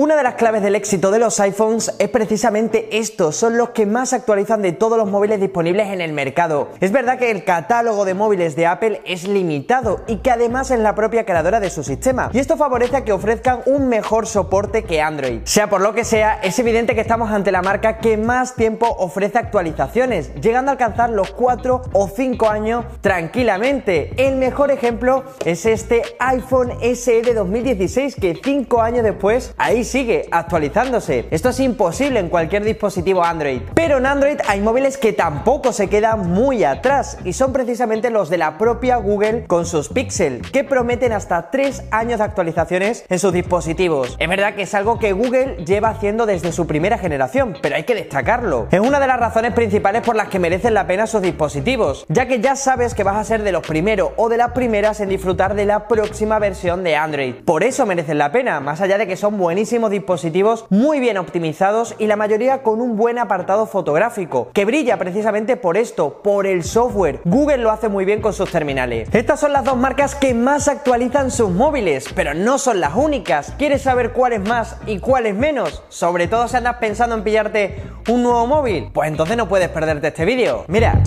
Una de las claves del éxito de los iPhones es precisamente esto, son los que más actualizan de todos los móviles disponibles en el mercado. Es verdad que el catálogo de móviles de Apple es limitado y que además es la propia creadora de su sistema, y esto favorece a que ofrezcan un mejor soporte que Android. Sea por lo que sea, es evidente que estamos ante la marca que más tiempo ofrece actualizaciones, llegando a alcanzar los 4 o 5 años tranquilamente. El mejor ejemplo es este iPhone SE de 2016 que 5 años después ahí sigue actualizándose. Esto es imposible en cualquier dispositivo Android. Pero en Android hay móviles que tampoco se quedan muy atrás y son precisamente los de la propia Google con sus Pixel, que prometen hasta 3 años de actualizaciones en sus dispositivos. Es verdad que es algo que Google lleva haciendo desde su primera generación, pero hay que destacarlo. Es una de las razones principales por las que merecen la pena sus dispositivos, ya que ya sabes que vas a ser de los primeros o de las primeras en disfrutar de la próxima versión de Android. Por eso merecen la pena, más allá de que son buenísimos dispositivos muy bien optimizados y la mayoría con un buen apartado fotográfico, que brilla precisamente por esto, por el software. Google lo hace muy bien con sus terminales. Estas son las dos marcas que más actualizan sus móviles, pero no son las únicas. ¿Quieres saber cuál es más y cuál es menos? Sobre todo si andas pensando en pillarte un nuevo móvil. Pues entonces no puedes perderte este vídeo. Mira.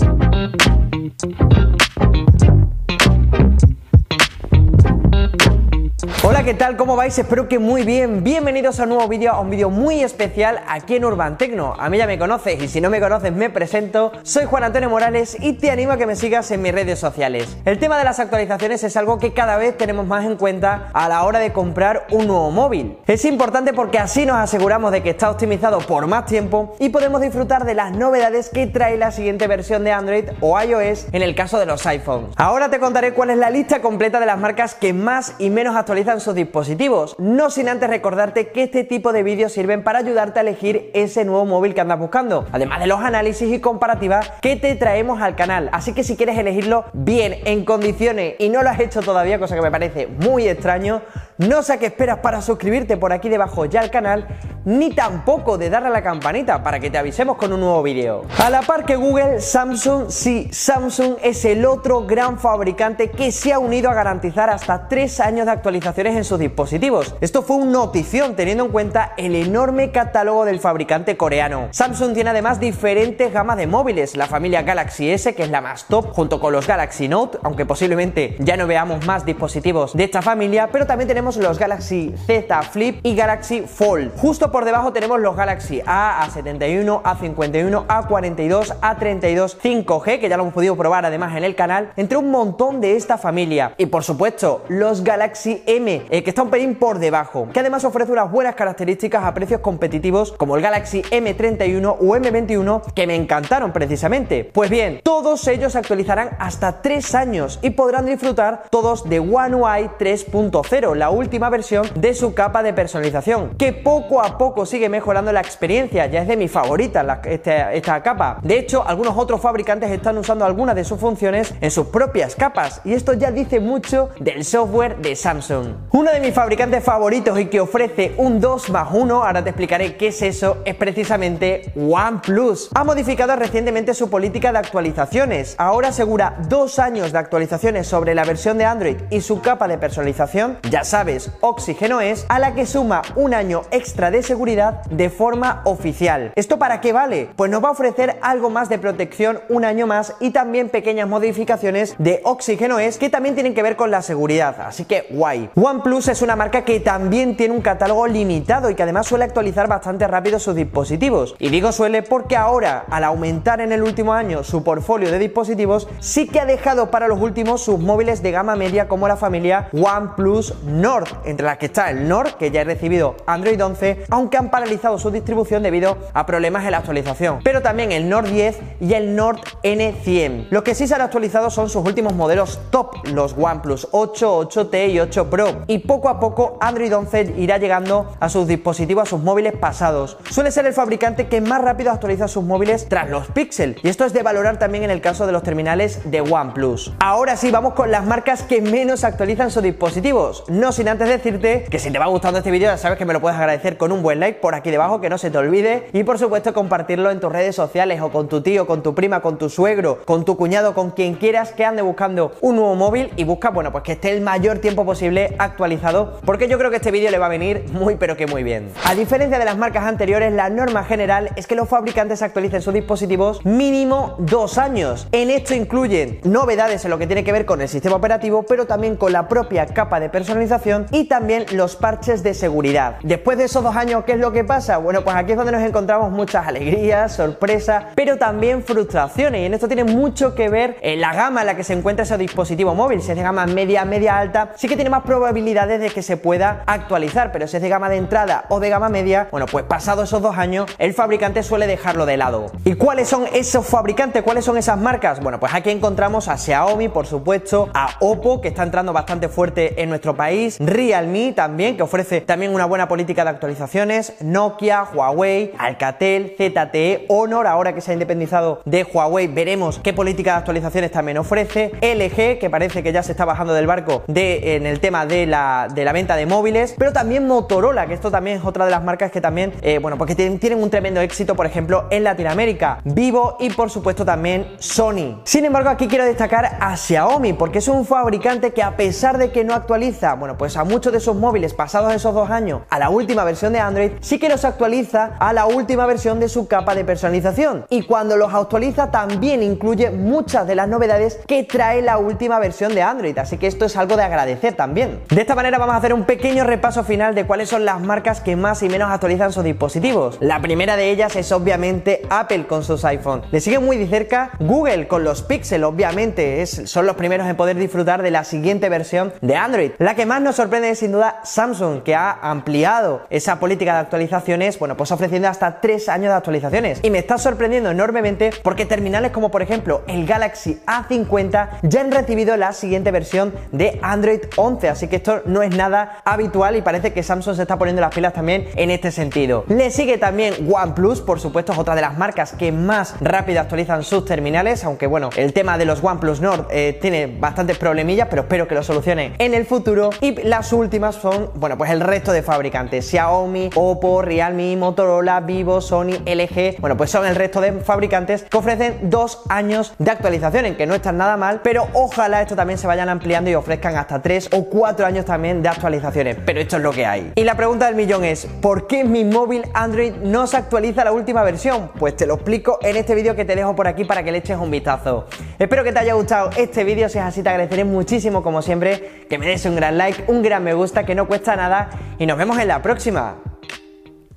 Hola, ¿qué tal? ¿Cómo vais? Espero que muy bien. Bienvenidos a un nuevo vídeo, a un vídeo muy especial aquí en Urban Tecno. A mí ya me conoces y si no me conoces me presento. Soy Juan Antonio Morales y te animo a que me sigas en mis redes sociales. El tema de las actualizaciones es algo que cada vez tenemos más en cuenta a la hora de comprar un nuevo móvil. Es importante porque así nos aseguramos de que está optimizado por más tiempo y podemos disfrutar de las novedades que trae la siguiente versión de Android o iOS en el caso de los iPhones. Ahora te contaré cuál es la lista completa de las marcas que más y menos actualizan sus dispositivos, no sin antes recordarte que este tipo de vídeos sirven para ayudarte a elegir ese nuevo móvil que andas buscando, además de los análisis y comparativas que te traemos al canal. Así que si quieres elegirlo bien, en condiciones y no lo has hecho todavía, cosa que me parece muy extraño, no sé qué esperas para suscribirte por aquí debajo ya al canal, ni tampoco de darle a la campanita para que te avisemos con un nuevo vídeo. A la par que Google, Samsung, sí, Samsung es el otro gran fabricante que se ha unido a garantizar hasta 3 años de actualizaciones en sus dispositivos. Esto fue una notición teniendo en cuenta el enorme catálogo del fabricante coreano. Samsung tiene además diferentes gamas de móviles, la familia Galaxy S que es la más top junto con los Galaxy Note, aunque posiblemente ya no veamos más dispositivos de esta familia, pero también tenemos los Galaxy Z Flip y Galaxy Fold. Justo por debajo tenemos los Galaxy A, A71, A51, A42, A32 5G, que ya lo hemos podido probar además en el canal, entre un montón de esta familia. Y por supuesto, los Galaxy M, eh, que está un pelín por debajo, que además ofrece unas buenas características a precios competitivos, como el Galaxy M31 o M21, que me encantaron precisamente. Pues bien, todos ellos actualizarán hasta 3 años y podrán disfrutar todos de One UI 3.0, la última versión de su capa de personalización, que poco a poco sigue mejorando la experiencia, ya es de mis favoritas esta, esta capa. De hecho, algunos otros fabricantes están usando algunas de sus funciones en sus propias capas, y esto ya dice mucho del software de Samsung. Uno de mis fabricantes favoritos y que ofrece un 2 más 1, ahora te explicaré qué es eso, es precisamente OnePlus. Ha modificado recientemente su política de actualizaciones, ahora asegura dos años de actualizaciones sobre la versión de Android y su capa de personalización, ya sabes Oxígeno es, a la que suma un año extra de seguridad de forma oficial. ¿Esto para qué vale? Pues nos va a ofrecer algo más de protección un año más y también pequeñas modificaciones de Oxígeno es que también tienen que ver con la seguridad, así que guay. OnePlus es una marca que también tiene un catálogo limitado y que además suele actualizar bastante rápido sus dispositivos. Y digo suele porque ahora, al aumentar en el último año su portfolio de dispositivos, sí que ha dejado para los últimos sus móviles de gama media como la familia OnePlus Nord entre las que está el Nord, que ya ha recibido Android 11, aunque han paralizado su distribución debido a problemas en la actualización, pero también el Nord 10 y el Nord N100. Lo que sí se han actualizado son sus últimos modelos top, los OnePlus 8, 8T y 8 Pro, y poco a poco Android 11 irá llegando a sus dispositivos, a sus móviles pasados. Suele ser el fabricante que más rápido actualiza sus móviles tras los Pixel, y esto es de valorar también en el caso de los terminales de OnePlus. Ahora sí, vamos con las marcas que menos actualizan sus dispositivos, no sin sin antes decirte que si te va gustando este vídeo ya sabes que me lo puedes agradecer con un buen like por aquí debajo, que no se te olvide. Y por supuesto compartirlo en tus redes sociales o con tu tío, con tu prima, con tu suegro, con tu cuñado, con quien quieras que ande buscando un nuevo móvil y busca, bueno, pues que esté el mayor tiempo posible actualizado, porque yo creo que este vídeo le va a venir muy pero que muy bien. A diferencia de las marcas anteriores, la norma general es que los fabricantes actualicen sus dispositivos mínimo dos años. En esto incluyen novedades en lo que tiene que ver con el sistema operativo, pero también con la propia capa de personalización y también los parches de seguridad. Después de esos dos años, ¿qué es lo que pasa? Bueno, pues aquí es donde nos encontramos muchas alegrías, sorpresas, pero también frustraciones. Y en esto tiene mucho que ver en la gama en la que se encuentra ese dispositivo móvil. Si es de gama media, media alta, sí que tiene más probabilidades de que se pueda actualizar, pero si es de gama de entrada o de gama media, bueno, pues pasados esos dos años, el fabricante suele dejarlo de lado. ¿Y cuáles son esos fabricantes? ¿Cuáles son esas marcas? Bueno, pues aquí encontramos a Xiaomi, por supuesto, a Oppo, que está entrando bastante fuerte en nuestro país, Realme también, que ofrece también una buena política de actualizaciones, Nokia, Huawei, Alcatel, ZTE, Honor, ahora que se ha independizado de Huawei, veremos qué política de actualizaciones también ofrece, LG, que parece que ya se está bajando del barco en el tema de la, venta de móviles, pero también Motorola, que esto también es otra de las marcas que también, eh, bueno, porque tienen, tienen un tremendo éxito, por ejemplo, en Latinoamérica, Vivo y por supuesto también Sony. Sin embargo, aquí quiero destacar a Xiaomi, porque es un fabricante que a pesar de que no actualiza, bueno, pues a muchos de esos móviles pasados esos dos años a la última versión de Android, sí que los actualiza a la última versión de su capa de personalización. Y cuando los actualiza también incluye muchas de las novedades que trae la última versión de Android, así que esto es algo de agradecer también. De esta manera vamos a hacer un pequeño repaso final de cuáles son las marcas que más y menos actualizan sus dispositivos. La primera de ellas es obviamente Apple con sus iPhones. Le sigue muy de cerca Google con los Pixel, obviamente, son los primeros en poder disfrutar de la siguiente versión de Android. La que más nos sorprende sin duda Samsung, que ha ampliado esa política de actualizaciones, bueno, pues ofreciendo hasta 3 años de actualizaciones. Y me está sorprendiendo enormemente porque terminales como por ejemplo el Galaxy A50 ya han recibido la siguiente versión de Android 11, así que esto no es nada habitual y parece que Samsung se está poniendo las pilas también en este sentido. Le sigue también OnePlus, por supuesto, es otra de las marcas que más rápido actualizan sus terminales, aunque bueno, el tema de los OnePlus Nord eh, tiene bastantes problemillas, pero espero que lo solucione en el futuro. Y las últimas son, bueno, pues el resto de fabricantes, Xiaomi, Oppo, Realme, Motorola, Vivo, Sony, LG, bueno, pues son el resto de fabricantes que ofrecen dos años de actualización, en que no están nada mal, pero ojalá esto también se vayan ampliando y ofrezcan hasta tres o cuatro años también de actualizaciones, pero esto es lo que hay. Y la pregunta del millón es, ¿por qué mi móvil Android no se actualiza la última versión? Pues te lo explico en este vídeo que te dejo por aquí para que le eches un vistazo. Espero que te haya gustado este vídeo, si es así te agradeceré muchísimo como siempre que me des un gran like, un gran me gusta que no cuesta nada y nos vemos en la próxima.